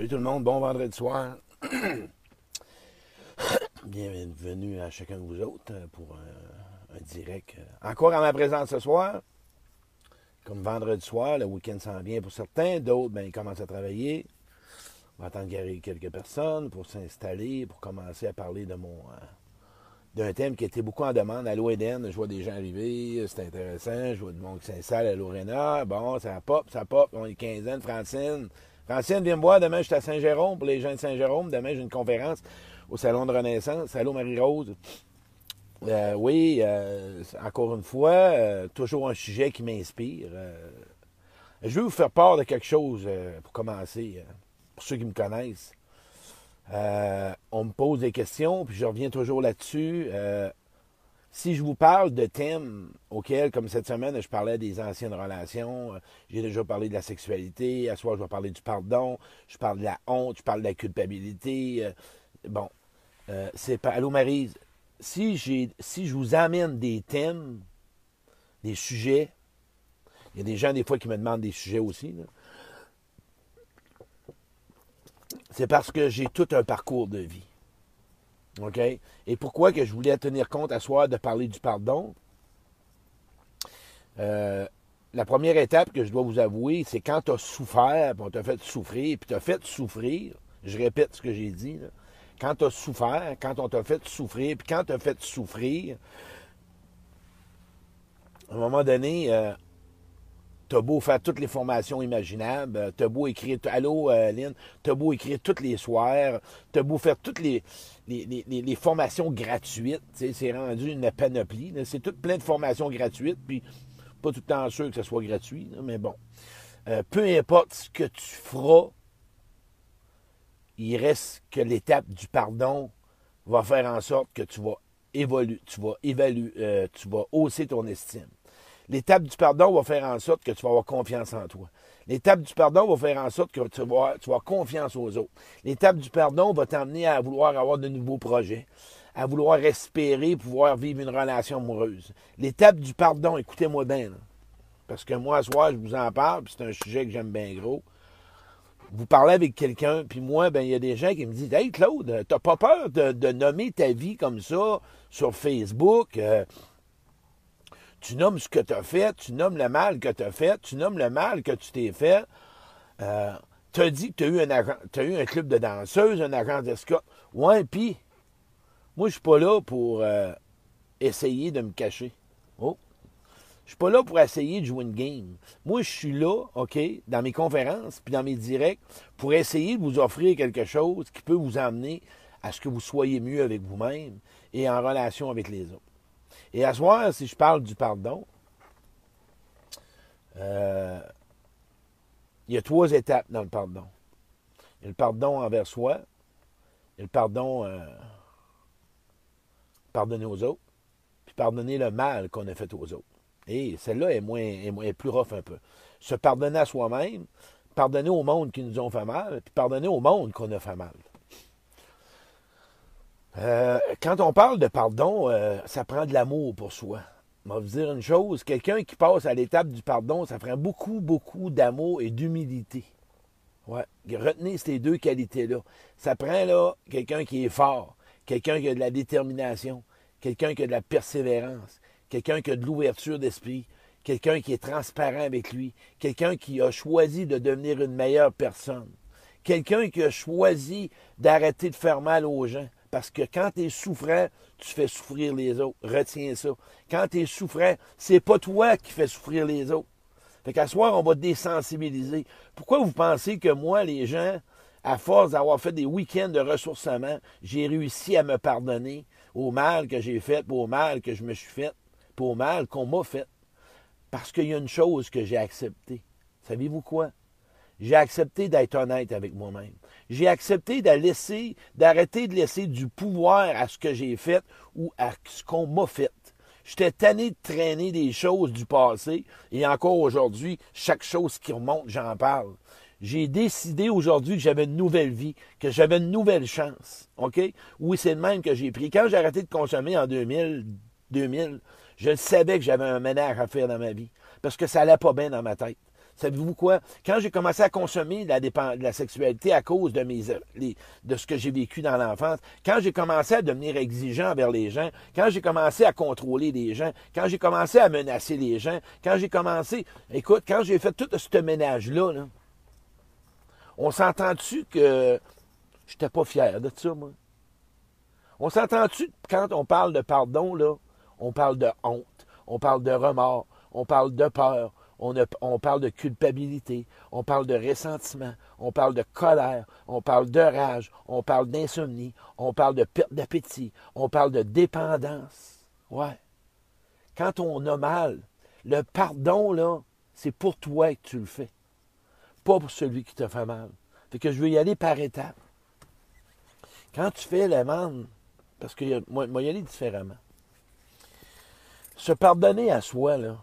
Salut tout le monde, bon vendredi soir. Bienvenue à chacun de vous autres pour un, un direct. Encore à ma présence ce soir. Comme vendredi soir, le week-end s'en vient pour certains, d'autres, ben, ils commencent à travailler. On va attendre garer quelques personnes pour s'installer, pour commencer à parler de mon euh, d'un thème qui était beaucoup en demande. À l'OEDN, je vois des gens arriver, c'est intéressant, je vois du monde qui s'installe à l'Orena. Bon, ça pop, ça pop, on est quinzaine, Francine. Francine, viens me voir, demain je suis à Saint-Jérôme, pour les gens de Saint-Jérôme, demain j'ai une conférence au Salon de Renaissance. Allô Marie-Rose. Euh, oui, euh, encore une fois, euh, toujours un sujet qui m'inspire. Je vais vous faire part de quelque chose pour commencer, pour ceux qui me connaissent. On me pose des questions, puis je reviens toujours là-dessus. Si je vous parle de thèmes auxquels, comme cette semaine, je parlais des anciennes relations, euh, j'ai déjà parlé de la sexualité, à soir, je vais parler du pardon, je parle de la honte, je parle de la culpabilité. euh, bon, euh, c'est pas. Allô, Marise, si, si je vous amène des thèmes, des sujets, il y a des gens, des fois, qui me demandent des sujets aussi, c'est parce que j'ai tout un parcours de vie. OK? Et pourquoi que je voulais tenir compte à soir de parler du pardon? Euh, la première étape que je dois vous avouer, c'est quand tu as souffert, puis on t'a fait souffrir, puis tu as fait souffrir, je répète ce que j'ai dit, quand tu as souffert, quand on t'a fait souffrir, puis quand tu as fait souffrir, à un moment donné, euh, T'as beau faire toutes les formations imaginables, euh, t'as beau écrire, allô euh, Lynn, t'as beau écrire tous les soirs, t'as beau faire toutes les, les, formations gratuites, c'est rendu une panoplie, c'est tout plein de formations gratuites, puis pas tout le temps sûr que ce soit gratuit, mais bon. Euh, peu importe ce que tu feras, il reste que l'étape du pardon va faire en sorte que tu vas évoluer, tu vas évaluer, euh, tu vas hausser ton estime. L'étape du pardon va faire en sorte que tu vas avoir confiance en toi. L'étape du pardon va faire en sorte que tu vas, confiance aux autres. L'étape du pardon va t'amener à vouloir avoir de nouveaux projets, à vouloir espérer pouvoir vivre une relation amoureuse. L'étape du pardon, écoutez-moi bien, parce que moi, ce soir, je vous en parle, puis c'est un sujet que j'aime bien gros. Vous parlez avec quelqu'un, puis moi, ben il y a des gens qui me disent Hey Claude, t'as pas peur de, de nommer ta vie comme ça sur Facebook? Euh, tu nommes ce que tu as fait, tu nommes le mal que tu as fait, tu nommes le mal que tu t'es fait. Euh, tu as dit que tu as eu, un club de danseuse, un agent d'escorte. Ouais, puis, moi, je suis pas là pour euh, essayer de me cacher. Oh. Je suis pas là pour essayer de jouer une game. Moi, je suis là, OK, dans mes conférences, puis dans mes directs, pour essayer de vous offrir quelque chose qui peut vous emmener à ce que vous soyez mieux avec vous-même et en relation avec les autres. Et à soir, si je parle du pardon, euh, il y a trois étapes dans le pardon. Il y a le pardon envers soi, il y a le pardon euh, pardonner aux autres, puis pardonner le mal qu'on a fait aux autres. Et celle-là est, moins, est, est plus rough un peu. Se pardonner à soi-même, pardonner au monde qui nous ont fait mal, puis pardonner au monde qu'on a fait mal. Euh, quand on parle de pardon, euh, ça prend de l'amour pour soi. Je vais vous dire une chose, quelqu'un qui passe à l'étape du pardon, ça prend beaucoup, beaucoup d'amour et d'humilité. Ouais. Retenez ces deux qualités-là. Ça prend là quelqu'un qui est fort, quelqu'un qui a de la détermination, quelqu'un qui a de la persévérance, quelqu'un qui a de l'ouverture d'esprit, quelqu'un qui est transparent avec lui, quelqu'un qui a choisi de devenir une meilleure personne, quelqu'un qui a choisi d'arrêter de faire mal aux gens. Parce que quand tu es souffrant, tu fais souffrir les autres. Retiens ça. Quand tu es souffrant, c'est pas toi qui fais souffrir les autres. Fait qu'à soir, on va désensibiliser. Pourquoi vous pensez que moi, les gens, à force d'avoir fait des week-ends de ressourcement, j'ai réussi à me pardonner au mal que j'ai fait, au mal que je me suis fait, au mal qu'on m'a fait? Parce qu'il y a une chose que j'ai acceptée. Savez-vous quoi? J'ai accepté d'être honnête avec moi-même. J'ai accepté d'arrêter de laisser du pouvoir à ce que j'ai fait ou à ce qu'on m'a fait. J'étais tanné de traîner des choses du passé et encore aujourd'hui, chaque chose qui remonte, j'en parle. J'ai décidé aujourd'hui que j'avais une nouvelle vie, que j'avais une nouvelle chance. OK? Oui, c'est le même que j'ai pris. Quand j'ai arrêté de consommer en 2000, 2000, je savais que j'avais un ménage à faire dans ma vie parce que ça allait pas bien dans ma tête. Savez-vous quoi? Quand j'ai commencé à consommer la, la sexualité à cause de, ce que j'ai vécu dans l'enfance, quand j'ai commencé à devenir exigeant envers les gens, quand j'ai commencé à contrôler les gens, quand j'ai commencé à menacer les gens, quand j'ai commencé, écoute, quand j'ai fait tout ce ménage-là, là, on s'entend-tu que j'étais pas fier de ça, moi? On s'entend-tu quand on parle de pardon, là, on parle de honte, on parle de remords, on parle de peur, on, parle de culpabilité, on parle de ressentiment, on parle de colère, on parle de rage, on parle d'insomnie, on parle de perte d'appétit, on parle de dépendance. Ouais. Quand on a mal, le pardon, là, c'est pour toi que tu le fais, pas pour celui qui te fait mal. Fait que je veux y aller par étapes. Quand tu fais l'amende, parce que moi, moi, y aller différemment. Se pardonner à soi, là,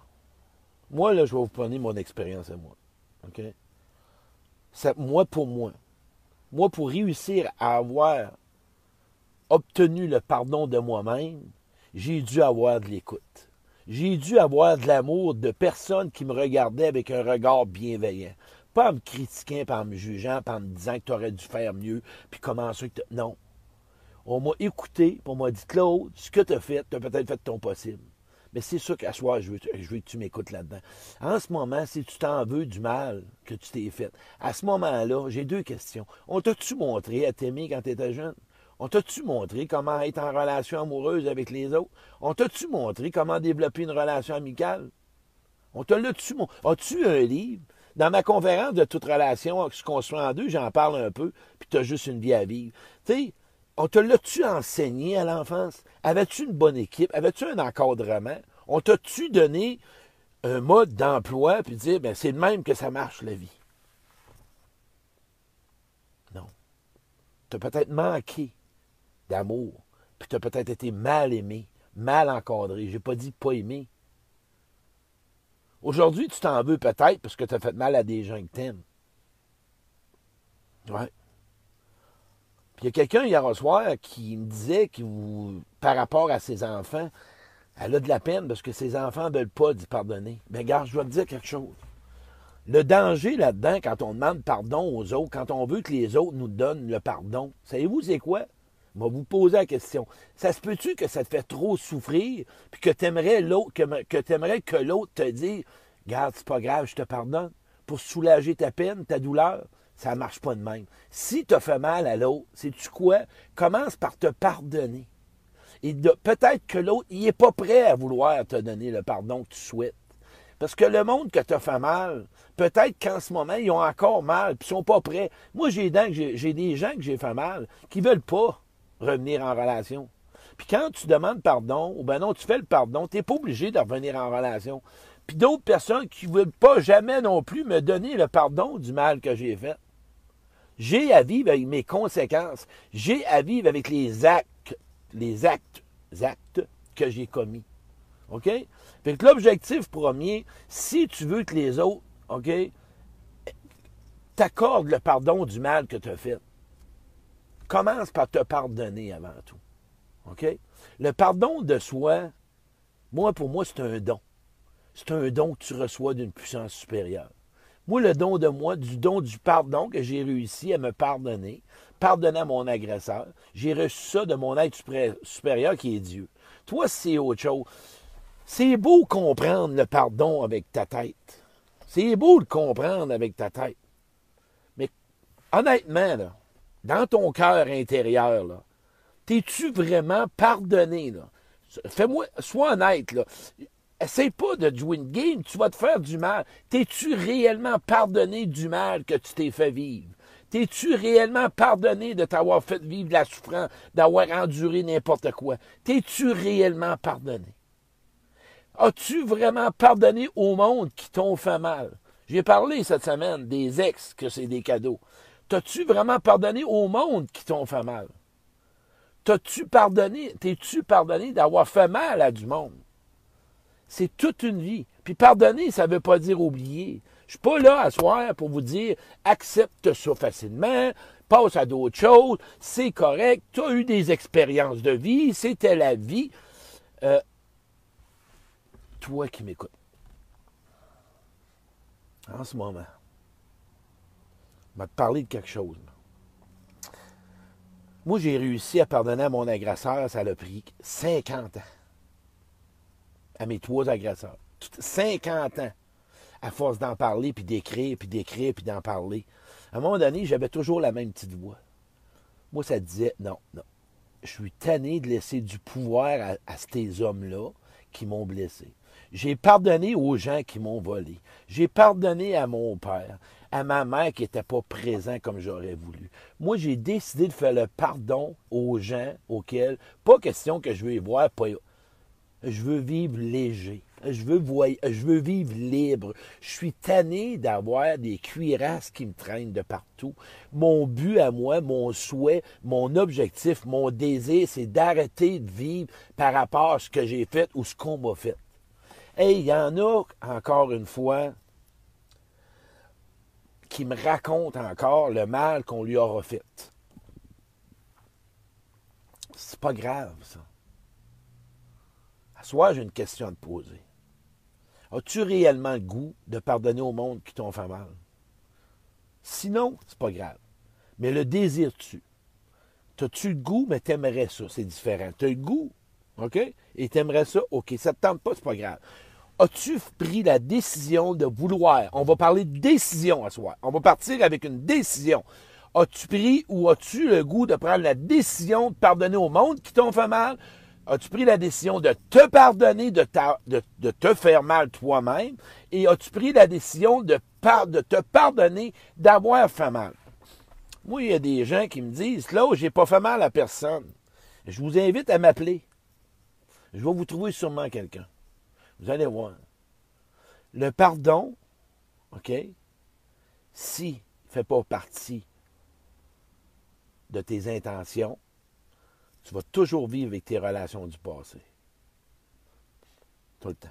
moi, là, je vais vous prendre mon expérience à moi. OK? moi pour moi. Moi, pour réussir à avoir obtenu le pardon de moi-même, j'ai dû avoir de l'écoute. J'ai dû avoir de l'amour de personnes qui me regardaient avec un regard bienveillant. Pas en me critiquant, pas en me jugeant, pas en me disant que tu aurais dû faire mieux, puis comment ça Non. On m'a écouté, on m'a dit, Claude, ce que tu as fait, tu as peut-être fait ton possible. Mais c'est sûr qu'à soir, je veux, que tu m'écoutes là-dedans. En ce moment, si tu t'en veux du mal que tu t'es fait, à ce moment-là, j'ai deux questions. On t'a-tu montré à t'aimer quand tu étais jeune? On t'a-tu montré comment être en relation amoureuse avec les autres? On t'a-tu montré comment développer une relation amicale? On te l'a-tu montré? As-tu un livre? Dans ma conférence de toute relation qui se construit en deux, j'en parle un peu, puis tu as juste une vie à vivre. On te l'a-tu enseigné à l'enfance? Avais-tu une bonne équipe? Avais-tu un encadrement? On t'a-tu donné un mode d'emploi puis dire, ben, c'est le même que ça marche la vie? Non. Tu as peut-être manqué d'amour, puis tu as peut-être été mal aimé, mal encadré. J'ai pas dit pas aimé. Aujourd'hui, tu t'en veux peut-être parce que tu as fait mal à des gens que t'aimes. Ouais. Puis il y a quelqu'un hier soir qui me disait que par rapport à ses enfants, elle a de la peine parce que ses enfants ne veulent pas d'y pardonner. Mais regarde, je dois te dire quelque chose. Le danger là-dedans, quand on demande pardon aux autres, quand on veut que les autres nous donnent le pardon, savez-vous c'est quoi? Je vais vous poser la question. Ça se peut-tu que ça te fait trop souffrir, puis que tu aimerais, que, que, que l'autre te dise Garde, c'est pas grave, je te pardonne, pour soulager ta peine, ta douleur? Ça ne marche pas de même. Si tu as fait mal à l'autre, sais-tu quoi? Commence par te pardonner. Et peut-être que l'autre, il n'est pas prêt à vouloir te donner le pardon que tu souhaites. Parce que le monde que tu as fait mal, peut-être qu'en ce moment, ils ont encore mal, puis ils sont pas prêts. Moi, j'ai des gens que j'ai fait mal qui veulent pas revenir en relation. Puis quand tu demandes pardon, ou ben non, tu fais le pardon, tu n'es pas obligé de revenir en relation. Puis d'autres personnes qui ne veulent pas jamais non plus me donner le pardon du mal que j'ai fait. J'ai à vivre avec mes conséquences. J'ai à vivre avec les actes, les actes, actes que j'ai commis. OK? Fait que l'objectif premier, si tu veux que les autres, OK, t'accordent le pardon du mal que tu as fait, commence par te pardonner avant tout. OK? Le pardon de soi, moi, pour moi, c'est un don. C'est un don que tu reçois d'une puissance supérieure. Moi, le don de moi, du don du pardon que j'ai réussi à me pardonner, pardonner à mon agresseur, j'ai reçu ça de mon être supérieur qui est Dieu. Toi, c'est autre chose. C'est beau comprendre le pardon avec ta tête. C'est beau le comprendre avec ta tête. Mais honnêtement, dans ton cœur intérieur, t'es-tu vraiment pardonné? Fais-moi, sois honnête. Là. Essaye pas de jouer une game, tu vas te faire du mal. T'es-tu réellement pardonné du mal que tu t'es fait vivre? T'es-tu réellement pardonné de t'avoir fait vivre la souffrance, d'avoir enduré n'importe quoi? T'es-tu réellement pardonné? As-tu vraiment pardonné au monde qui t'ont fait mal? J'ai parlé cette semaine des ex que c'est des cadeaux. T'as-tu vraiment pardonné au monde qui t'ont fait mal? T'as-tu pardonné, t'es-tu pardonné d'avoir fait mal à du monde? C'est toute une vie. Puis pardonner, ça ne veut pas dire oublier. Je suis pas là à soir pour vous dire accepte ça facilement, passe à d'autres choses, c'est correct, tu as eu des expériences de vie, c'était la vie. Euh, toi qui m'écoutes, en ce moment, m'a te parler de quelque chose. Moi, j'ai réussi à pardonner à mon agresseur, ça a pris 50 ans. À mes trois agresseurs. 50 ans. À force d'en parler, puis d'écrire, puis d'écrire, puis d'en parler. À un moment donné, j'avais toujours la même petite voix. Moi, ça disait, non, non. Je suis tanné de laisser du pouvoir à, ces hommes-là qui m'ont blessé. J'ai pardonné aux gens qui m'ont volé. J'ai pardonné à mon père, à ma mère qui n'était pas présent comme j'aurais voulu. Moi, j'ai décidé de faire le pardon aux gens auxquels, pas question que je y voir, pas, je veux vivre léger. Je veux, vivre libre. Je suis tanné d'avoir des cuirasses qui me traînent de partout. Mon but à moi, mon souhait, mon objectif, mon désir, c'est d'arrêter de vivre par rapport à ce que j'ai fait ou ce qu'on m'a fait. Et il y en a, encore une fois, qui me racontent encore le mal qu'on lui aura fait. C'est pas grave, ça. À soi, j'ai une question à te poser? As-tu réellement le goût de pardonner au monde qui t'ont fait mal? Sinon, c'est pas grave. Mais le désires-tu? T'as-tu le goût, mais t'aimerais ça? C'est différent. T'as le goût, OK? Et t'aimerais ça? OK. Ça te tente pas, c'est pas grave. As-tu pris la décision de vouloir? On va parler de décision à soi. On va partir avec une décision. As-tu pris ou as-tu le goût de prendre la décision de pardonner au monde qui t'ont fait mal? As-tu pris la décision de te pardonner, de, te faire mal toi-même? Et as-tu pris la décision de, de te pardonner d'avoir fait mal? Moi, il y a des gens qui me disent, là, j'ai pas fait mal à personne. Je vous invite à m'appeler. Je vais vous trouver sûrement quelqu'un. Vous allez voir. Le pardon, OK, si ne fait pas partie de tes intentions, tu vas toujours vivre avec tes relations du passé. Tout le temps.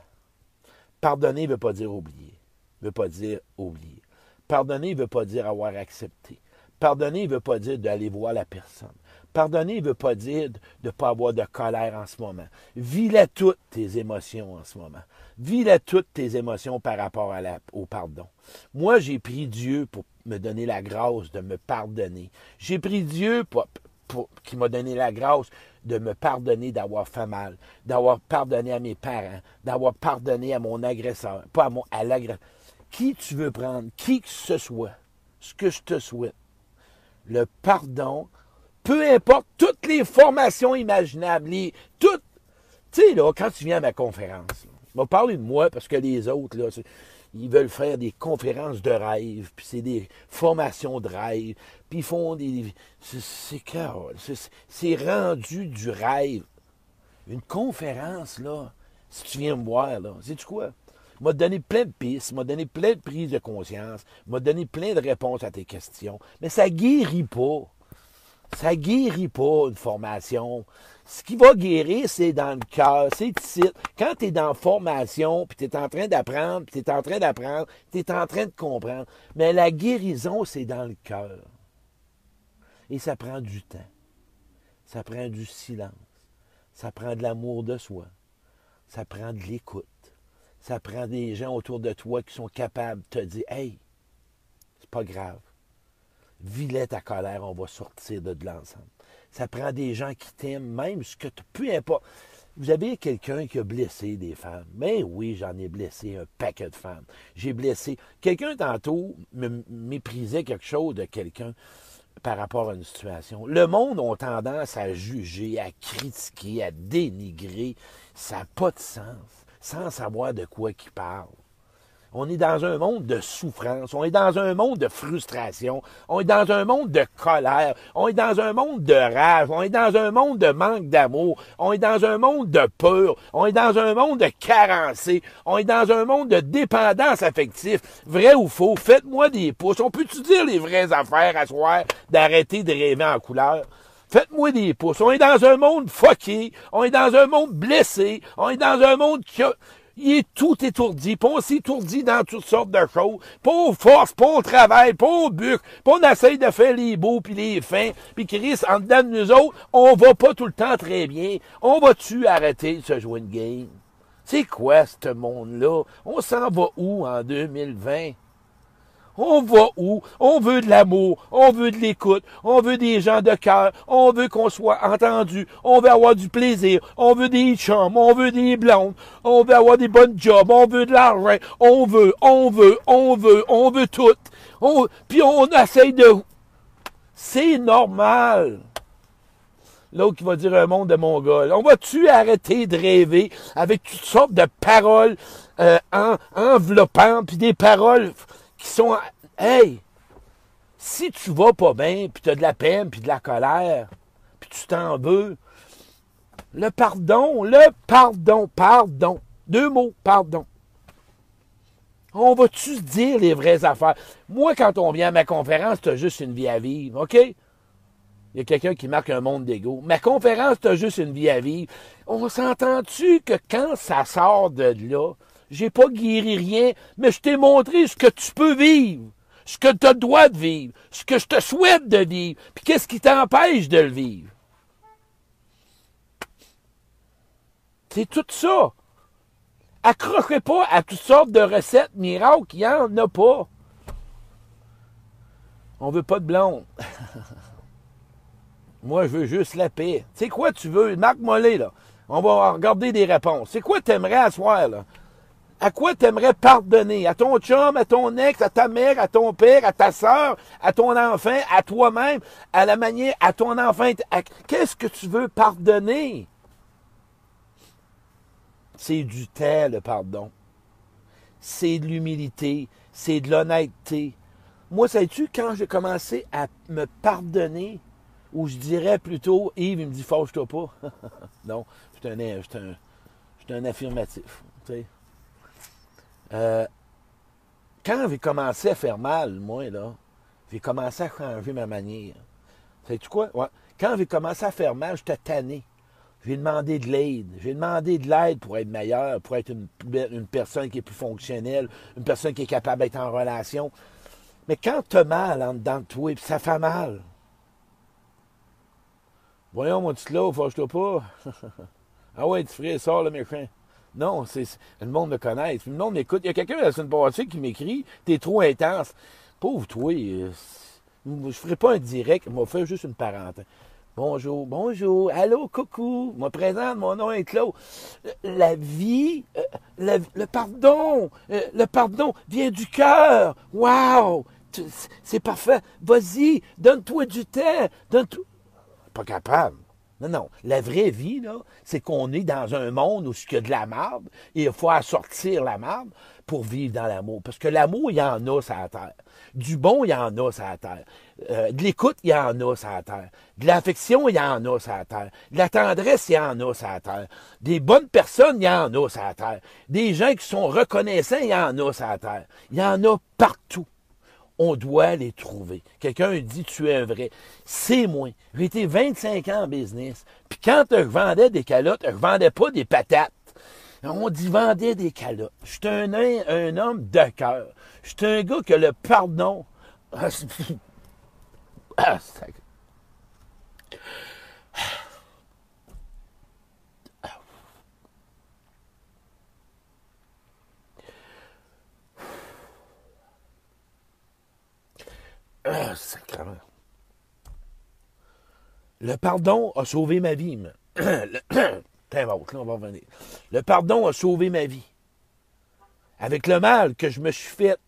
Pardonner ne veut pas dire oublier. Ne veut pas dire oublier. Pardonner ne veut pas dire avoir accepté. Pardonner ne veut pas dire d'aller voir la personne. Pardonner ne veut pas dire de ne pas avoir de colère en ce moment. Vis-la toutes tes émotions en ce moment. Vis-la toutes tes émotions par rapport au pardon. Moi, j'ai pris Dieu pour me donner la grâce de me pardonner. J'ai pris Dieu pour, qui m'a donné la grâce de me pardonner d'avoir fait mal, d'avoir pardonné à mes parents, d'avoir pardonné à mon agresseur, pas à mon, à l'agresseur. Qui tu veux prendre, qui que ce soit, ce que je te souhaite, le pardon, peu importe toutes les formations imaginables, les, toutes, tu sais, là, quand tu viens à ma conférence, on va parler de moi parce que les autres, là, ils veulent faire des conférences de rêve, puis c'est des formations de rêve, puis ils font des. C'est rendu du rêve. Une conférence, là, si tu viens me voir, là, sais-tu quoi? m'a donné plein de pistes, m'a donné plein de prises de conscience, m'a donné plein de réponses à tes questions, mais ça guérit pas. Ça guérit pas une formation. Ce qui va guérir, c'est dans le cœur, c'est ici. Quand tu es dans formation, puis tu es en train d'apprendre, puis tu es en train d'apprendre, tu es en train de comprendre. Mais la guérison, c'est dans le cœur. Et ça prend du temps. Ça prend du silence. Ça prend de l'amour de soi. Ça prend de l'écoute. Ça prend des gens autour de toi qui sont capables de te dire Hey, c'est pas grave. Vilet ta colère, on va sortir de, l'ensemble. Ça prend des gens qui t'aiment, même ce que tu. Peu importe. Vous avez quelqu'un qui a blessé des femmes. Mais oui, j'en ai blessé un paquet de femmes. J'ai blessé. Quelqu'un tantôt me méprisait quelque chose de quelqu'un par rapport à une situation. Le monde a tendance à juger, à critiquer, à dénigrer. Ça n'a pas de sens sans savoir de quoi il parle. On est dans un monde de souffrance, on est dans un monde de frustration, on est dans un monde de colère, on est dans un monde de rage, on est dans un monde de manque d'amour, on est dans un monde de peur, on est dans un monde de carencé, on est dans un monde de dépendance affective. Vrai ou faux, faites-moi des pouces. On peut-tu dire les vraies affaires à soir d'arrêter de rêver en couleur? Faites-moi des pouces. On est dans un monde fucké. On est dans un monde blessé. On est dans un monde qui a, il est tout étourdi, puis on s'étourdit dans toutes sortes de choses, pas aux forces, pas au travail, pas au but, pas on essaye de faire les beaux puis les fins, puis Chris, en dedans de nous autres, on va pas tout le temps très bien. On va-tu arrêter de se jouer une game? C'est quoi ce monde-là? On s'en va où en 2020? On va où? On veut de l'amour, on veut de l'écoute, on veut des gens de cœur, on veut qu'on soit entendu, on veut avoir du plaisir, on veut des chums, on veut des blondes, on veut avoir des bonnes jobs, on veut de l'argent, on veut, on veut, on veut, on veut tout. Puis on essaye de... C'est normal. L'autre qui va dire un monde de Mongols. On va-tu arrêter de rêver avec toutes sortes de paroles euh, en, enveloppantes, puis des paroles sont... Hey! Si tu vas pas bien, puis tu as de la peine, puis de la colère, puis tu t'en veux, le pardon, le pardon, pardon. Deux mots, pardon. On va-tu se dire les vraies affaires? Moi, quand on vient à ma conférence, tu as juste une vie à vivre, OK? Il y a quelqu'un qui marque un monde d'ego. Ma conférence, tu as juste une vie à vivre. On s'entend-tu que quand ça sort de là, j'ai pas guéri rien, mais je t'ai montré ce que tu peux vivre, ce que tu as le droit de vivre, ce que je te souhaite de vivre, puis qu'est-ce qui t'empêche de le vivre? C'est tout ça. Accrochez pas à toutes sortes de recettes miracles, il n'y en a pas. On veut pas de blonde. Moi, je veux juste la paix. Tu sais quoi tu veux? Marc Mollet, là. On va regarder des réponses. C'est quoi t'aimerais asseoir, là? À quoi t'aimerais pardonner? À ton chum, à ton ex, à ta mère, à ton père, à ta soeur, à ton enfant, à toi-même, à la manière, à ton enfant. Qu'est-ce que tu veux pardonner? C'est du temps, le pardon. C'est de l'humilité. C'est de l'honnêteté. Moi, sais-tu, quand j'ai commencé à me pardonner, ou je dirais plutôt, Yves, il me dit, fâche-toi pas. non, je suis un, un, un, affirmatif. Euh, quand j'ai commencé à faire mal, moi, là, j'ai commencé à changer ma manière. Sais-tu quoi? Quand j'ai commencé à faire mal, j'étais tanné. J'ai demandé de l'aide. J'ai demandé de l'aide pour être meilleur, pour être une, personne qui est plus fonctionnelle, une personne qui est capable d'être en relation. Mais quand tu as mal en dedans de toi, ça fait mal, Voyons, mon petit là, fâche-toi pas. ah ouais, tu ferais ça, le méchant. Non, c'est, le monde me connaît. Le monde m'écoute. Il y a quelqu'un la semaine passée qui m'écrit T'es trop intense. Pauvre toi, euh, je ferai pas un direct, je vais faire juste une parenthèse. Bonjour, bonjour, allô, coucou, me présente, mon nom est Claude. La vie, euh, le pardon, euh, le pardon vient du cœur. Wow, c'est parfait. Vas-y, donne-toi du temps, donne-toi pas capable. Non, non. La vraie vie, là, c'est qu'on est dans un monde où il y a de la marde il faut assortir la marde pour vivre dans l'amour. Parce que l'amour, il y en a sur la terre. Du bon, il y en a sur la terre. Euh, de l'écoute, il y en a sur la terre. De l'affection, il y en a sur la terre. De la tendresse, il y en a sur la terre. Des bonnes personnes, il y en a sur la terre. Des gens qui sont reconnaissants, il y en a sur la terre. Il y en a partout on doit les trouver. Quelqu'un dit tu es un vrai. C'est moi. J'ai été 25 ans en business. Puis quand je vendais des calottes, je vendais pas des patates. On dit vendait des calottes. Je suis un, un, homme de cœur. Je suis un gars que le pardon. ah, Ah, Le pardon a sauvé ma vie. Le... on va revenir. Le pardon a sauvé ma vie. Avec le mal que je me suis fait,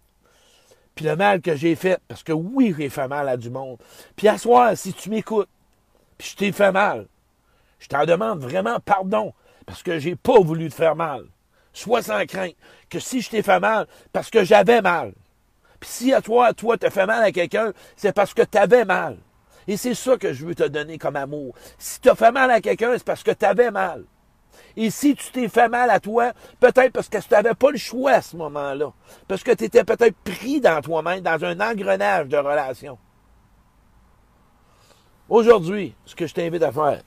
puis le mal que j'ai fait, parce que oui, j'ai fait mal à du monde. Puis à soir, si tu m'écoutes, puis je t'ai fait mal, je t'en demande vraiment pardon, parce que j'ai pas voulu te faire mal. Sois sans crainte que si je t'ai fait mal, parce que j'avais mal. Puis si à toi, toi, te fait mal à quelqu'un, c'est parce que tu avais mal. Et c'est ça que je veux te donner comme amour. Si tu as fait mal à quelqu'un, c'est parce que tu avais mal. Et si tu t'es fait mal à toi, peut-être parce que tu n'avais pas le choix à ce moment-là. Parce que tu étais peut-être pris dans toi-même, dans un engrenage de relation. Aujourd'hui, ce que je t'invite à faire,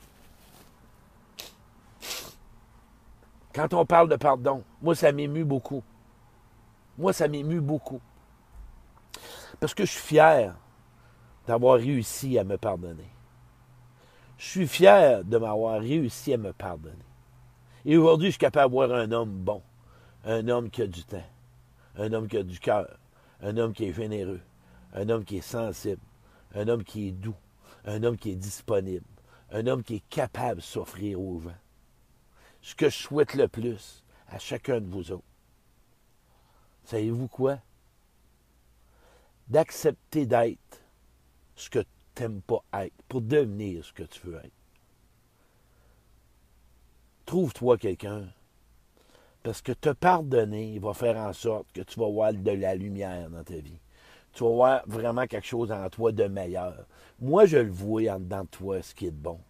quand on parle de pardon, moi, ça m'émue beaucoup. Moi, ça m'émue beaucoup. Parce que je suis fier d'avoir réussi à me pardonner. Je suis fier de m'avoir réussi à me pardonner. Et aujourd'hui, je suis capable d'avoir un homme bon, un homme qui a du temps, un homme qui a du cœur, un homme qui est généreux, un homme qui est sensible, un homme qui est doux, un homme qui est disponible, un homme qui est capable de s'offrir aux gens. Ce que je souhaite le plus à chacun de vous autres, savez-vous quoi? D'accepter d'être ce que tu n'aimes pas être pour devenir ce que tu veux être. Trouve-toi quelqu'un. Parce que te pardonner va faire en sorte que tu vas voir de la lumière dans ta vie. Tu vas voir vraiment quelque chose en toi de meilleur. Moi, je le vois en dedans de toi, ce qui est de bon.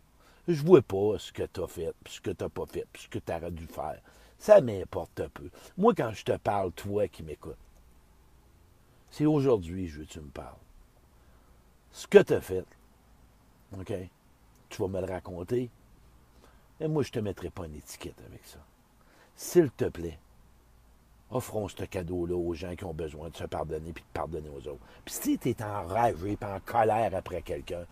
Je ne vois pas ce que tu as fait, ce que tu n'as pas fait, ce que tu aurais dû faire. Ça m'importe un peu. Moi, quand je te parle, toi qui m'écoutes, c'est aujourd'hui je veux que tu me parles. Ce que tu as fait, OK? Tu vas me le raconter. Et moi, je ne te mettrai pas une étiquette avec ça. S'il te plaît, offrons ce cadeau-là aux gens qui ont besoin de se pardonner puis de pardonner aux autres. Puis si tu es enragé et en colère après quelqu'un,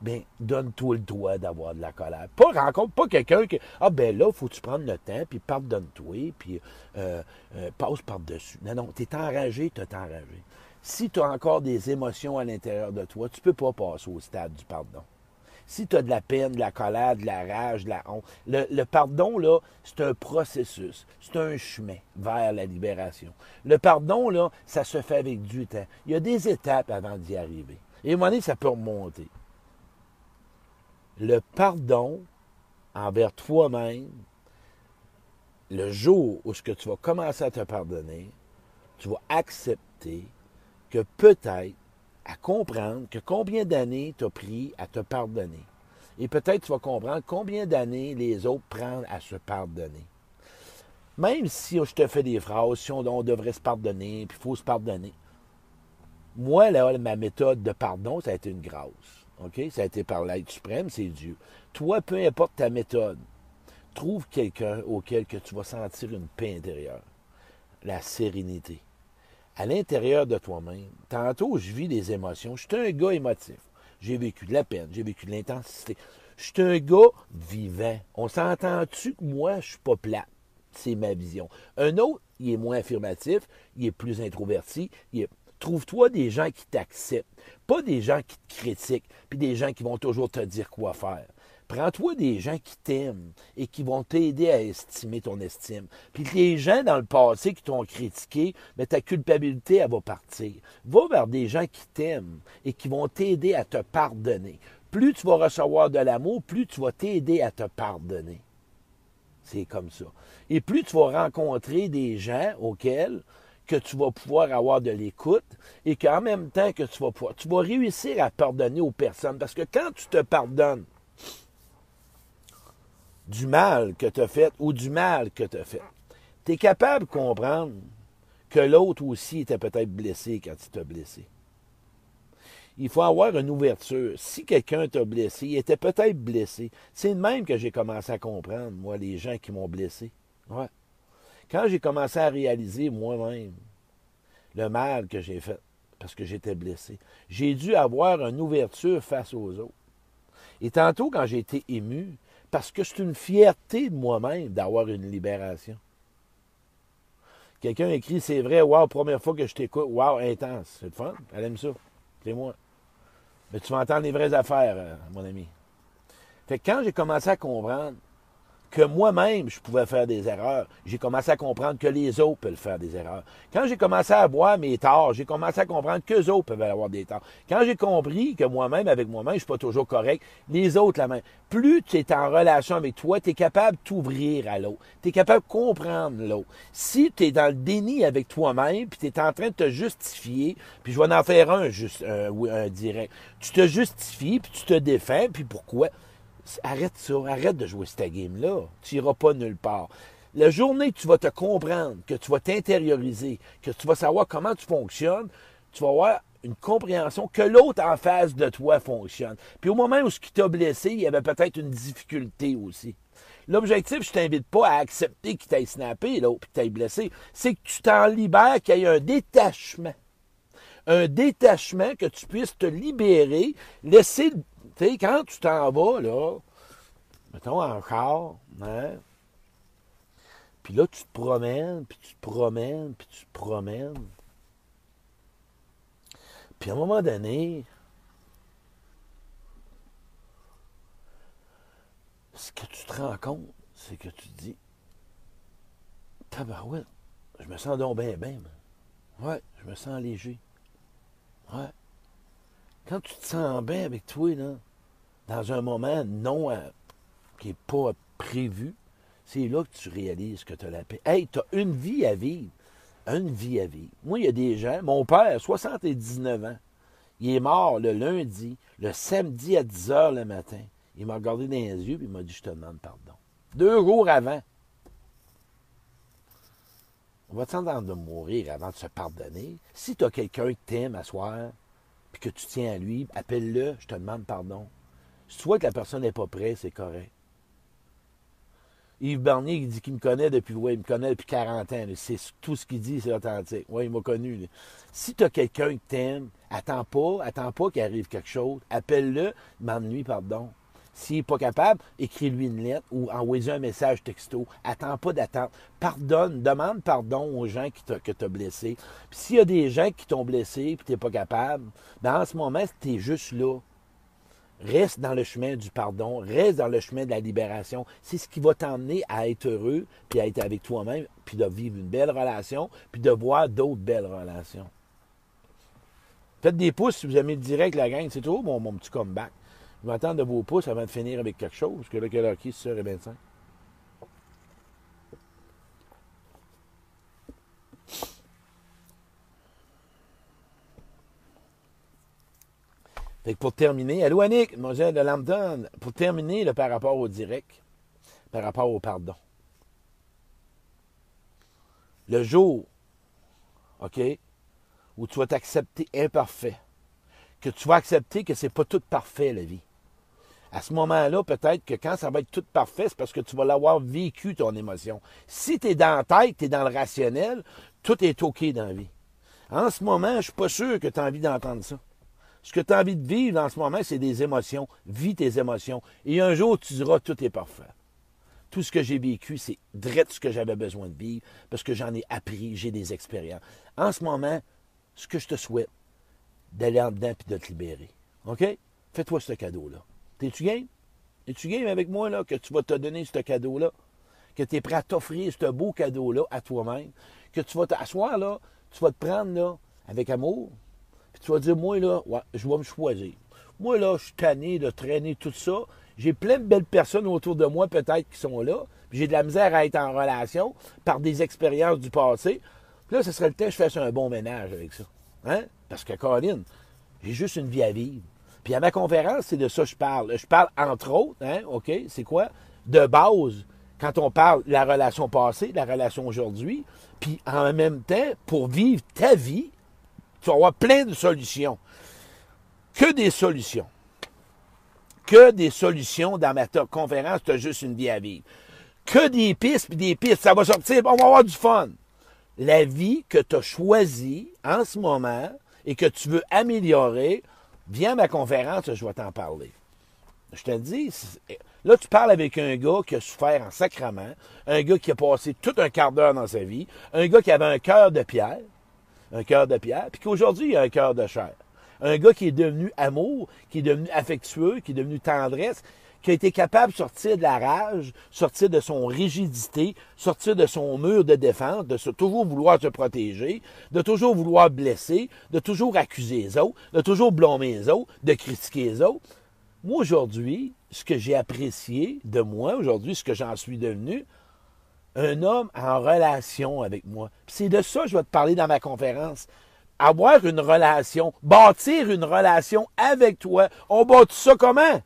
bien, donne-toi le droit d'avoir de la colère. Pas rencontre pas quelqu'un qui Ah ben là, faut tu prendre le temps, puis pardonne-toi, puis euh, euh, passe par-dessus. Non, non, tu es enragé, tu es enragé. Si tu as encore des émotions à l'intérieur de toi, tu peux pas passer au stade du pardon. Si tu as de la peine, de la colère, de la rage, de la honte, le, le pardon, là, c'est un processus, c'est un chemin vers la libération. Le pardon, là, ça se fait avec du temps. Il y a des étapes avant d'y arriver. Et à un moment donné, ça peut remonter le pardon envers toi-même, le jour où ce que tu vas commencer à te pardonner, tu vas accepter que peut-être à comprendre que combien d'années tu as pris à te pardonner. Et peut-être tu vas comprendre combien d'années les autres prennent à se pardonner. Même si je te fais des phrases, si on, devrait se pardonner, puis il faut se pardonner. Moi, là, ma méthode de pardon, ça a été une grâce. OK? Ça a été par l'être suprême, c'est Dieu. Toi, peu importe ta méthode, trouve quelqu'un auquel que tu vas sentir une paix intérieure, la sérénité. À l'intérieur de toi-même, tantôt, je vis des émotions. Je suis un gars émotif. J'ai vécu de la peine, j'ai vécu de l'intensité. Je suis un gars vivant. On s'entend-tu que moi, je suis pas plate? C'est ma vision. Un autre, il est moins affirmatif, il est plus introverti, il est Trouve-toi des gens qui t'acceptent, pas des gens qui te critiquent, puis des gens qui vont toujours te dire quoi faire. Prends-toi des gens qui t'aiment et qui vont t'aider à estimer ton estime. Puis les gens dans le passé qui t'ont critiqué, mais ta culpabilité, elle va partir. Va vers des gens qui t'aiment et qui vont t'aider à te pardonner. Plus tu vas recevoir de l'amour, plus tu vas t'aider à te pardonner. C'est comme ça. Et plus tu vas rencontrer des gens auxquels que tu vas pouvoir avoir de l'écoute et qu'en même temps que tu vas pouvoir, tu vas réussir à pardonner aux personnes. Parce que quand tu te pardonnes du mal que tu as fait ou du mal que tu as fait, tu es capable de comprendre que l'autre aussi était peut-être blessé quand il t'a blessé. Il faut avoir une ouverture. Si quelqu'un t'a blessé, il était peut-être blessé. C'est de même que j'ai commencé à comprendre, moi, les gens qui m'ont blessé. Ouais. Quand j'ai commencé à réaliser moi-même le mal que j'ai fait, parce que j'étais blessé, j'ai dû avoir une ouverture face aux autres. Et tantôt, quand j'ai été ému, parce que c'est une fierté de moi-même d'avoir une libération. Quelqu'un écrit, c'est vrai, wow, première fois que je t'écoute, wow, intense. C'est le fun, elle aime ça. C'est moi. Mais tu vas entendre les vraies affaires, euh, mon ami. Fait quand j'ai commencé à comprendre que moi-même, je pouvais faire des erreurs. J'ai commencé à comprendre que les autres peuvent faire des erreurs. Quand j'ai commencé à voir mes torts, j'ai commencé à comprendre que les autres peuvent avoir des torts. Quand j'ai compris que moi-même, avec moi-même, je suis pas toujours correct, les autres la même. Plus tu es en relation avec toi, tu es capable de t'ouvrir à l'autre. Tu es capable de comprendre l'autre. Si tu es dans le déni avec toi-même, puis tu es en train de te justifier, puis je vais en faire un, juste, un, un direct. Tu te justifies, puis tu te défends, puis pourquoi? Arrête ça, arrête de jouer cette game-là. Tu n'iras pas nulle part. La journée que tu vas te comprendre, que tu vas t'intérioriser, que tu vas savoir comment tu fonctionnes, tu vas avoir une compréhension que l'autre en face de toi fonctionne. Puis au moment où ce qui t'a blessé, il y avait peut-être une difficulté aussi. L'objectif, je t'invite pas à accepter qu'il t'ait snappé, là, puis t'ait blessé. C'est que tu t'en libères, qu'il y ait un détachement. Un détachement, que tu puisses te libérer, laisser sais, quand tu t'en vas, là, mettons encore, hein, puis là, tu te promènes, puis tu te promènes, puis tu te promènes. Puis à un moment donné, ce que tu te rends compte, c'est que tu te dis, tabarouette, je me sens donc bien, bien. Ouais, je me sens léger. Ouais. Quand tu te sens bien avec toi, là, dans un moment non euh, qui n'est pas prévu, c'est là que tu réalises que tu as la paix. Hey, tu as une vie à vivre. Une vie à vivre. Moi, il y a des gens, mon père, 79 ans, il est mort le lundi, le samedi à 10 h le matin. Il m'a regardé dans les yeux et il m'a dit Je te demande pardon. Deux jours avant. On va t'entendre de mourir avant de se pardonner. Si tu as quelqu'un qui t'aime à soir, puis que tu tiens à lui, appelle-le, je te demande pardon. Vois que la personne n'est pas prête, c'est correct. Yves Bernier, il dit qu'il me connaît depuis, ouais, il me connaît depuis 40 ans. C'est tout ce qu'il dit, c'est authentique. Oui, il m'a connu. Si tu as quelqu'un qui t'aime, attends pas, attends pas qu'il arrive quelque chose. Appelle-le, demande-lui pardon. S'il n'est pas capable, écris-lui une lettre ou envoie-lui un message texto. Attends pas d'attendre. Pardonne, demande pardon aux gens qui que tu as blessés. Puis s'il y a des gens qui t'ont blessé et tu n'es pas capable, ben en ce moment, tu es juste là. Reste dans le chemin du pardon, reste dans le chemin de la libération. C'est ce qui va t'emmener à être heureux, puis à être avec toi-même, puis de vivre une belle relation, puis de voir d'autres belles relations. Faites des pouces si vous aimez le direct, la gang. C'est toujours mon, mon petit comeback. Je m'attends de vos pouces avant de finir avec quelque chose, parce que là, quelle heure qui, 6h25? Pour terminer, allô Annick, Moselle de Lambton, pour terminer le par rapport au direct, par rapport au pardon. Le jour, OK, où tu vas t'accepter imparfait, que tu vas accepter que c'est pas tout parfait la vie à ce moment-là, peut-être que quand ça va être tout parfait, c'est parce que tu vas l'avoir vécu, ton émotion. Si tu es dans la tête, tu es dans le rationnel, tout est OK dans la vie. En ce moment, je ne suis pas sûr que tu as envie d'entendre ça. Ce que tu as envie de vivre en ce moment, c'est des émotions. Vis tes émotions. Et un jour, tu diras, tout est parfait. Tout ce que j'ai vécu, c'est direct ce que j'avais besoin de vivre, parce que j'en ai appris, j'ai des expériences. En ce moment, ce que je te souhaite, d'aller en dedans et de te libérer. OK? Fais-toi ce cadeau-là. T'es-tu game? Es-tu game avec moi, là, que tu vas te donner ce cadeau-là? Que tu es prêt à t'offrir ce beau cadeau-là à toi-même? Que tu vas t'asseoir, là, tu vas te prendre, là, avec amour, tu vas dire, moi, là, ouais, je vais me choisir. Moi, là, je suis tanné de traîner tout ça. J'ai plein de belles personnes autour de moi, peut-être, qui sont là. Puis j'ai de la misère à être en relation par des expériences du passé. Puis là, ce serait le temps que je fasse un bon ménage avec ça. Hein? Parce que, Caroline, j'ai juste une vie à vivre. Puis à ma conférence, c'est de ça que je parle. Je parle entre autres, hein, OK, c'est quoi? De base, quand on parle de la relation passée, de la relation aujourd'hui, puis en même temps, pour vivre ta vie, tu vas avoir plein de solutions. Que des solutions. Que des solutions dans ma conférence, tu as juste une vie à vivre. Que des pistes, puis des pistes, ça va sortir, on va avoir du fun. La vie que tu as choisie en ce moment et que tu veux améliorer, Viens à ma conférence, je vais t'en parler. Je te dis, là, tu parles avec un gars qui a souffert en sacrament, un gars qui a passé tout un quart d'heure dans sa vie, un gars qui avait un cœur de pierre, un cœur de pierre, puis qu'aujourd'hui, il a un cœur de chair. Un gars qui est devenu amour, qui est devenu affectueux, qui est devenu tendresse, qui a été capable de sortir de la rage, sortir de son rigidité, sortir de son mur de défense, de toujours vouloir se protéger, de toujours vouloir blesser, de toujours accuser les autres, de toujours blâmer les autres, de critiquer les autres. Moi, aujourd'hui, ce que j'ai apprécié de moi, aujourd'hui, ce que j'en suis devenu, un homme en relation avec moi. C'est de ça que je vais te parler dans ma conférence. Avoir une relation, bâtir une relation avec toi. On bâtit ça comment?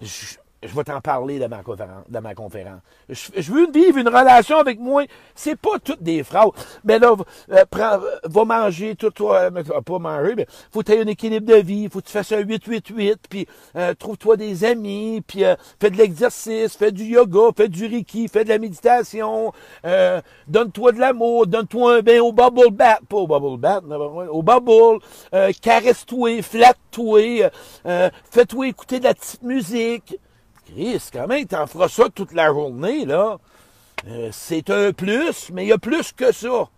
je, je vais t'en parler dans ma conférence. Ma conférence. Je, veux vivre une relation avec moi. C'est pas toutes des phrases. Mais là, euh, prends, va manger, tout, toi, euh, pas manger, mais faut que tu aies un équilibre de vie, faut que tu fasses un 8-8-8, puis euh, trouve-toi des amis, puis fais de l'exercice, fais du yoga, fais du reiki, fais de la méditation, donne-toi de l'amour, donne-toi un bain au bubble bath, pas au bubble bath, au bubble, caresse-toi, flatte-toi, fais-toi écouter de la petite musique. Chris, quand même, t'en feras ça toute la journée, là? Euh, c'est un plus, mais il y a plus que ça.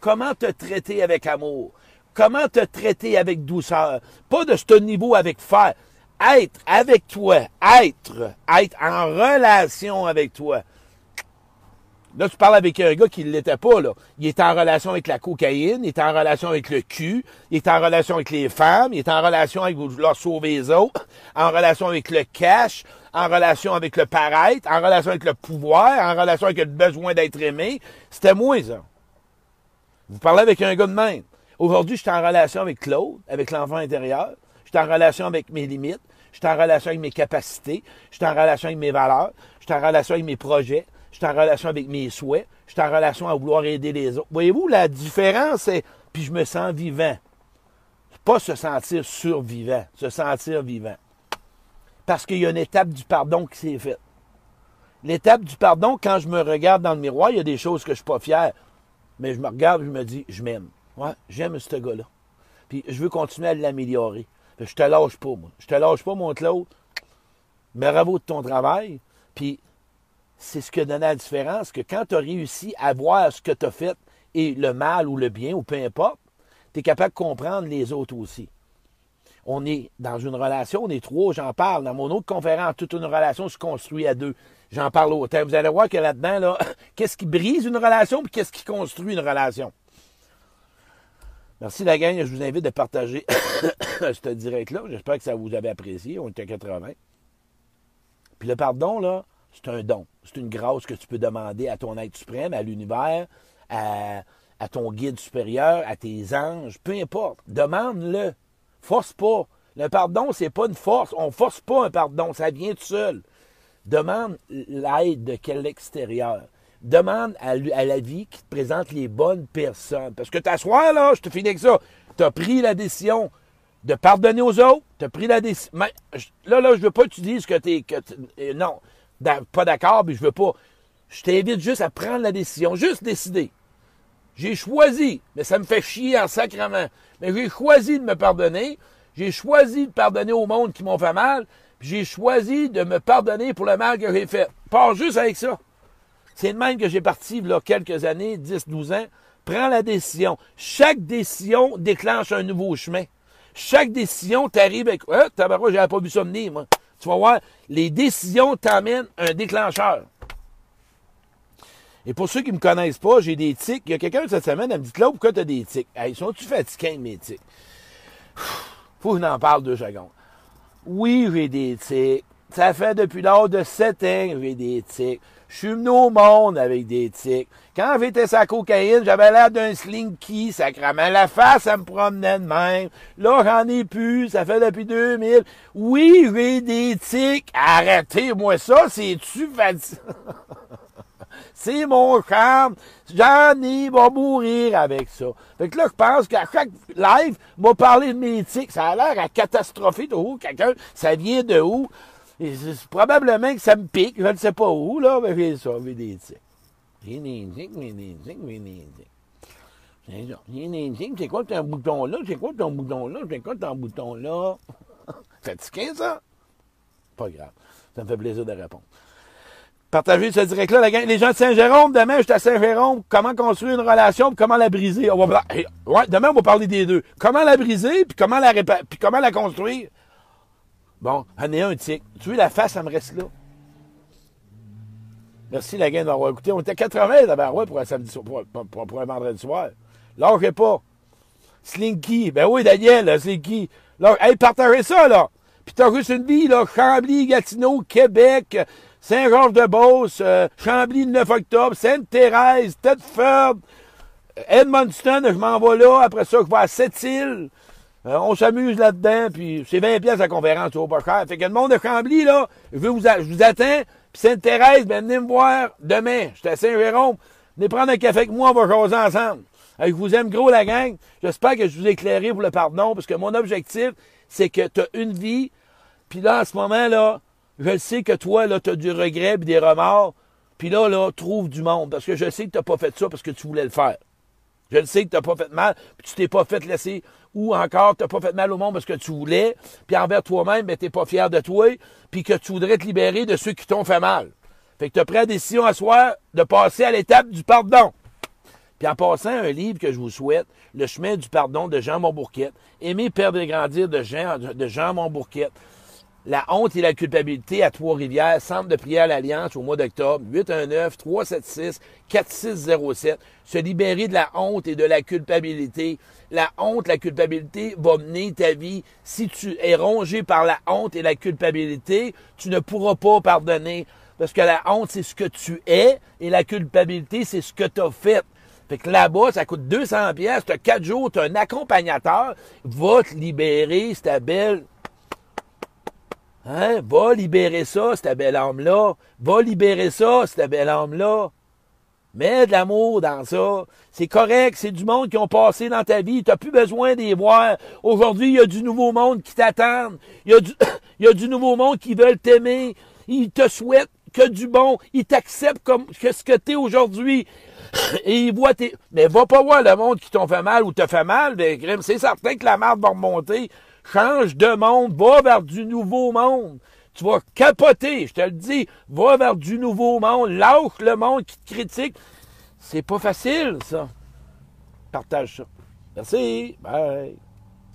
Comment te traiter avec amour? comment te traiter avec douceur? Pas de ce niveau avec faire. Être avec toi. Être. Être en relation avec toi. Là, tu parles avec un gars qui ne l'était pas, là. Il est en relation avec la cocaïne, il est en relation avec le cul, il est en relation avec les femmes, il est en relation avec leur sauver les autres, en relation avec le cash, en relation avec le paraître, en relation avec le pouvoir, en relation avec le besoin d'être aimé. C'était moi, ça. Vous parlez avec un gars de même. Aujourd'hui, je suis en relation avec Claude, avec l'enfant intérieur. Je suis en relation avec mes limites. Je suis en relation avec mes capacités. Je suis en relation avec mes valeurs. Je suis en relation avec mes projets je suis en relation avec mes souhaits, je suis en relation à vouloir aider les autres. Voyez-vous, la différence, c'est, puis je me sens vivant. Pas se sentir survivant, se sentir vivant. Parce qu'il y a une étape du pardon qui s'est faite. L'étape du pardon, quand je me regarde dans le miroir, il y a des choses que je ne suis pas fier. Mais je me regarde je me dis, je m'aime. Ouais, j'aime ce gars-là. Puis je veux continuer à l'améliorer. Je te lâche pas, moi. Je te lâche pas, mon Claude. Bravo de ton travail. Puis c'est ce qui a donné la différence, que quand tu as réussi à voir ce que tu as fait et le mal ou le bien, ou peu importe, tu es capable de comprendre les autres aussi. On est dans une relation, on est trois, j'en parle. Dans mon autre conférence, toute une relation se construit à deux. J'en parle autant. Vous allez voir que là-dedans, là, qu'est-ce qui brise une relation, puis qu'est-ce qui construit une relation? Merci la gang, je vous invite à partager ce direct-là. J'espère que ça vous avait apprécié. On était à 80. Puis le pardon, là, c'est un don. C'est une grâce que tu peux demander à ton être suprême, à l'univers, à, ton guide supérieur, à tes anges, peu importe. Demande-le. Force pas. Le pardon, c'est pas une force. On force pas un pardon. Ça vient tout seul. Demande l'aide de quel extérieur. Demande à, la vie qui te présente les bonnes personnes. Parce que t'asseoir, là, je te finis avec ça. Tu as pris la décision de pardonner aux autres. Tu as pris la décision. Là, là, je veux pas que tu dises que tu es. non pas d'accord, mais je veux pas. Je t'invite juste à prendre la décision, juste décider. J'ai choisi, mais ça me fait chier en sacrement. Mais j'ai choisi de me pardonner. J'ai choisi de pardonner au monde qui m'ont fait mal. Puis j'ai choisi de me pardonner pour le mal que j'ai fait. Pas juste avec ça. C'est de même que j'ai parti, là, quelques années, 10, 12 ans. Prends la décision. Chaque décision déclenche un nouveau chemin. Chaque décision t'arrive avec, tabarouche, j'avais pas vu ça venir, moi. Tu vas voir, les décisions t'amènent un déclencheur. Et pour ceux qui ne me connaissent pas, j'ai des tics. Il y a quelqu'un cette semaine, elle me dit là, pourquoi tu as des tics? ils sont-tu fatigués, mes tics? Faut que j'en parle deux secondes. Oui, j'ai des tics. Ça fait depuis l'âge de 7 ans que j'ai des tics. Je suis venu au monde avec des tics. Quand j'étais sa cocaïne, j'avais l'air d'un slinky, sacrament. La face, ça me promenait de même. Là, j'en ai plus, ça fait depuis 2000. Oui, j'ai des tics. Arrêtez-moi ça, c'est-tu facile? c'est mon charme. J'en ai, va mourir avec ça. Fait que là, je pense qu'à chaque live, m'a parler de mes tics. Ça a l'air à catastropher de où quelqu'un, ça vient de où? C'est probablement que ça me pique, je ne sais pas où, là, mais j'ai ça, j'ai des tics. J'ai des tics, j'ai des tics, j'ai des tics. C'est ça. J'ai des quoi ton bouton là? C'est quoi ton bouton là? C'est quoi ton bouton là? Fatigué, ça? Pas grave. Ça me fait plaisir de répondre. Partagez ce direct-là, la gang. Les gens de Saint-Jérôme, demain, je suis à Saint-Jérôme. Comment construire une relation, puis comment la briser? On ouais, demain, on va parler des deux. Comment la briser, puis comment la, puis comment la construire? Bon, en est un tic. Tu veux la face, ça me reste là. Merci la gang d'avoir écouté. On était 80 d'abord ouais, pour un samedi pour, pour, pour un vendredi soir. Pas. Slinky. Ben oui, Daniel, Slinky. Là, hey, partagez ça, là. Puis t'as juste une vie, là. Chambly, Gatineau, Québec, Saint-Georges-de-Beauce, euh, Chambly, le 9 octobre, Sainte-Thérèse, Tedford, Edmundston, je m'en vais là. Après ça, je vais à Sept-Îles. Euh, on s'amuse là-dedans, puis c'est 20 pièces la conférence, c'est pas cher. Fait que le monde de Chambly, là, je, veux vous, je vous attends. Puis Sainte-Thérèse, ben venez me voir demain. J'étais à Saint-Jérôme. Venez prendre un café avec moi, on va jaser ensemble. je vous aime gros, la gang. J'espère que je vous ai éclairé pour le pardon, parce que mon objectif, c'est que tu as une vie. Puis là, en ce moment, là, je sais que toi, là, tu as du regret et des remords. Puis là, là, trouve du monde. Parce que je sais que tu pas fait ça parce que tu voulais le faire. Je le sais que tu n'as pas fait mal, puis tu t'es pas fait laisser ou encore tu n'as pas fait mal au monde parce que tu voulais, puis envers toi-même, mais tu n'es pas fier de toi, puis que tu voudrais te libérer de ceux qui t'ont fait mal. Fait que tu as pris la décision à soi de passer à l'étape du pardon. Puis en passant, un livre que je vous souhaite, Le chemin du pardon de Jean Montbourquette. Aimer, perdre et grandir de Jean, de Jean. La honte et la culpabilité à Trois-Rivières, Centre de prière l'Alliance au mois d'octobre, 819-376-4607. Se libérer de la honte et de la culpabilité. La honte, la culpabilité va mener ta vie. Si tu es rongé par la honte et la culpabilité, tu ne pourras pas pardonner. Parce que la honte, c'est ce que tu es et la culpabilité, c'est ce que tu as fait. Fait que là-bas, ça coûte 200 pièces, tu as 4 jours, tu as un accompagnateur, va te libérer, ta belle Hein? Va libérer ça, cette belle âme-là. Va libérer ça, cette belle âme-là. Mets de l'amour dans ça. C'est correct, c'est du monde qui ont passé dans ta vie. Tu n'as plus besoin d'y voir. Aujourd'hui, il y a du nouveau monde qui t'attend. Il y, a du, nouveau monde qui veulent t'aimer. Ils te souhaitent que du bon. Ils t'acceptent comme que ce que tu es aujourd'hui. Et ils voient tes... Mais va pas voir le monde qui t'ont fait mal ou te fait mal. C'est certain que la marde va remonter. Change de monde, va vers du nouveau monde. Tu vas capoter, je te le dis. Va vers du nouveau monde. Lâche le monde qui te critique. C'est pas facile, ça. Partage ça. Merci. Bye.